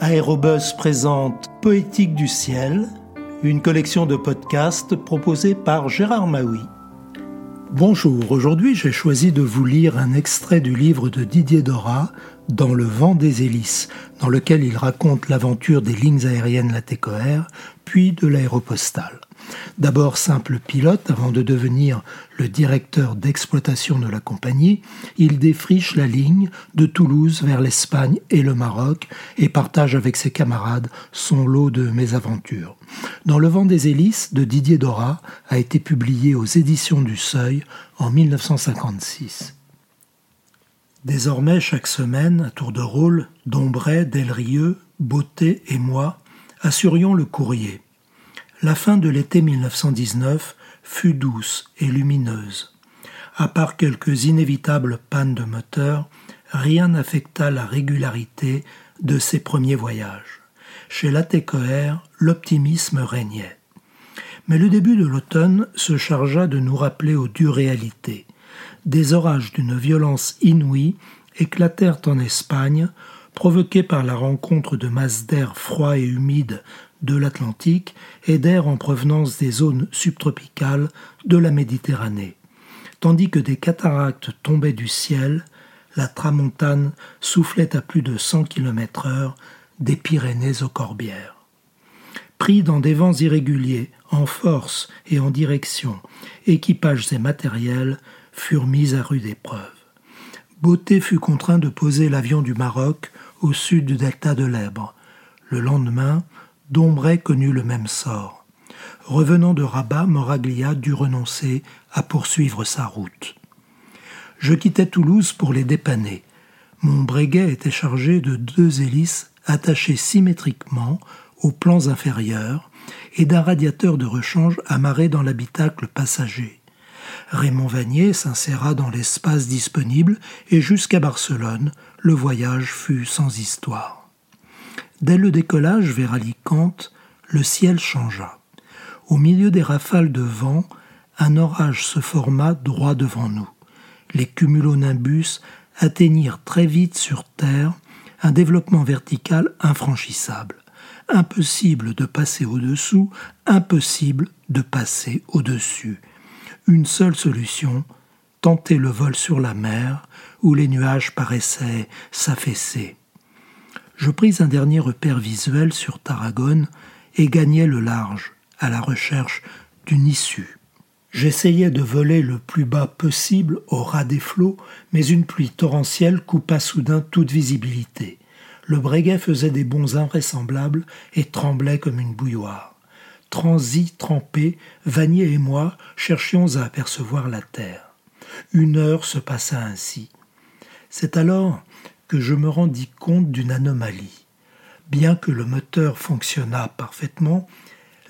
Aérobus présente Poétique du ciel, une collection de podcasts proposée par Gérard Maui. Bonjour, aujourd'hui j'ai choisi de vous lire un extrait du livre de Didier Dora, Dans le vent des hélices, dans lequel il raconte l'aventure des lignes aériennes Latécoère, puis de l'aéropostale. D'abord simple pilote avant de devenir le directeur d'exploitation de la compagnie, il défriche la ligne de Toulouse vers l'Espagne et le Maroc et partage avec ses camarades son lot de mésaventures. Dans Le vent des hélices de Didier Dora a été publié aux éditions du Seuil en 1956. Désormais, chaque semaine, à tour de rôle, Dombray, Delrieux, Beauté et moi assurions le courrier. La fin de l'été 1919 fut douce et lumineuse. À part quelques inévitables pannes de moteur, rien n'affecta la régularité de ses premiers voyages. Chez Latécoère, l'optimisme régnait. Mais le début de l'automne se chargea de nous rappeler aux dures réalités. Des orages d'une violence inouïe éclatèrent en Espagne, provoqués par la rencontre de masses d'air froid et humide de l'Atlantique et d'air en provenance des zones subtropicales de la Méditerranée. Tandis que des cataractes tombaient du ciel, la tramontane soufflait à plus de 100 km heure des Pyrénées aux Corbières. Pris dans des vents irréguliers, en force et en direction, équipages et matériels furent mis à rude épreuve. Beauté fut contraint de poser l'avion du Maroc au sud du delta de l'Ebre. Le lendemain, Dombray connut le même sort. Revenant de Rabat, Moraglia dut renoncer à poursuivre sa route. Je quittai Toulouse pour les dépanner. Mon breguet était chargé de deux hélices attachées symétriquement aux plans inférieurs et d'un radiateur de rechange amarré dans l'habitacle passager. Raymond Vanier s'inséra dans l'espace disponible et jusqu'à Barcelone, le voyage fut sans histoire. Dès le décollage vers Alicante, le ciel changea. Au milieu des rafales de vent, un orage se forma droit devant nous. Les cumulonimbus atteignirent très vite sur Terre un développement vertical infranchissable. Impossible de passer au-dessous, impossible de passer au-dessus. Une seule solution, tenter le vol sur la mer, où les nuages paraissaient s'affaisser je pris un dernier repère visuel sur Tarragone et gagnai le large, à la recherche d'une issue. J'essayais de voler le plus bas possible au ras des flots, mais une pluie torrentielle coupa soudain toute visibilité. Le breguet faisait des bonds invraisemblables et tremblait comme une bouilloire. Transi, trempé, Vanier et moi cherchions à apercevoir la terre. Une heure se passa ainsi. C'est alors je me rendis compte d'une anomalie. Bien que le moteur fonctionnât parfaitement,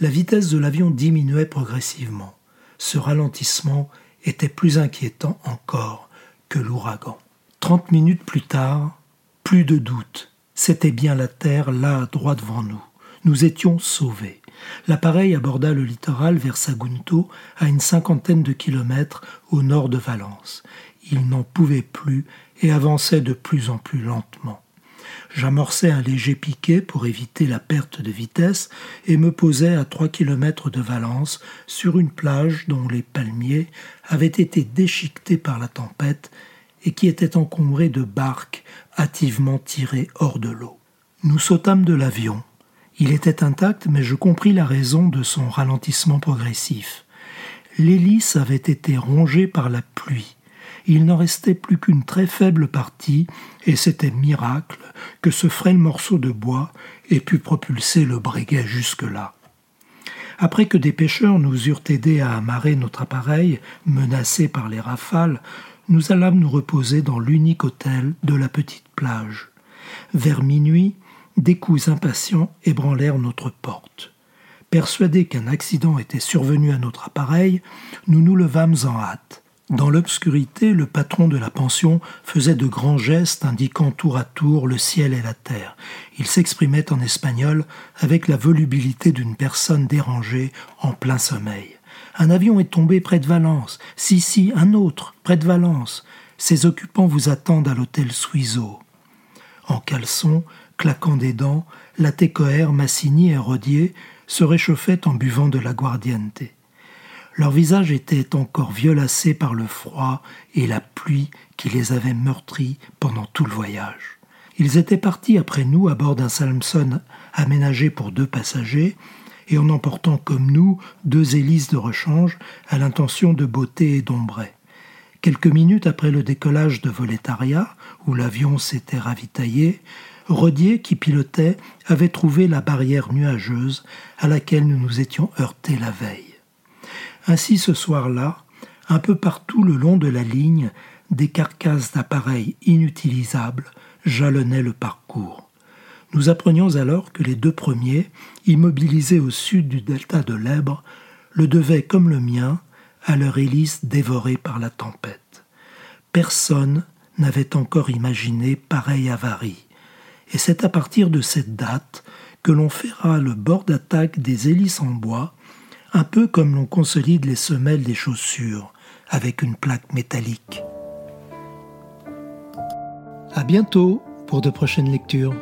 la vitesse de l'avion diminuait progressivement. Ce ralentissement était plus inquiétant encore que l'ouragan. Trente minutes plus tard, plus de doute. C'était bien la Terre là, droit devant nous. Nous étions sauvés. L'appareil aborda le littoral vers Sagunto, à une cinquantaine de kilomètres au nord de Valence. Il n'en pouvait plus et avançait de plus en plus lentement. J'amorçai un léger piquet pour éviter la perte de vitesse et me posai à trois kilomètres de Valence sur une plage dont les palmiers avaient été déchiquetés par la tempête et qui était encombrée de barques hâtivement tirées hors de l'eau. Nous sautâmes de l'avion. Il était intact, mais je compris la raison de son ralentissement progressif. L'hélice avait été rongée par la pluie il n'en restait plus qu'une très faible partie, et c'était miracle que ce frêle morceau de bois ait pu propulser le breguet jusque-là. Après que des pêcheurs nous eurent aidés à amarrer notre appareil, menacé par les rafales, nous allâmes nous reposer dans l'unique hôtel de la petite plage. Vers minuit, des coups impatients ébranlèrent notre porte. Persuadés qu'un accident était survenu à notre appareil, nous nous levâmes en hâte. Dans l'obscurité, le patron de la pension faisait de grands gestes indiquant tour à tour le ciel et la terre. Il s'exprimait en espagnol avec la volubilité d'une personne dérangée en plein sommeil. Un avion est tombé près de Valence. Si, si, un autre, près de Valence. Ses occupants vous attendent à l'hôtel Suizo. en caleçon, claquant des dents, Latécoère, Massini et Rodier se réchauffaient en buvant de la guardiente. Leurs visages étaient encore violacés par le froid et la pluie qui les avaient meurtris pendant tout le voyage. Ils étaient partis après nous à bord d'un Salmson aménagé pour deux passagers et en emportant comme nous deux hélices de rechange à l'intention de Beauté et d'Ombray. Quelques minutes après le décollage de Voletaria, où l'avion s'était ravitaillé, Rodier, qui pilotait, avait trouvé la barrière nuageuse à laquelle nous nous étions heurtés la veille. Ainsi ce soir-là, un peu partout le long de la ligne, des carcasses d'appareils inutilisables jalonnaient le parcours. Nous apprenions alors que les deux premiers, immobilisés au sud du delta de l'Ebre, le devaient, comme le mien, à leur hélice dévorée par la tempête. Personne n'avait encore imaginé pareille avarie, et c'est à partir de cette date que l'on fera le bord d'attaque des hélices en bois, un peu comme l'on consolide les semelles des chaussures avec une plaque métallique. À bientôt pour de prochaines lectures.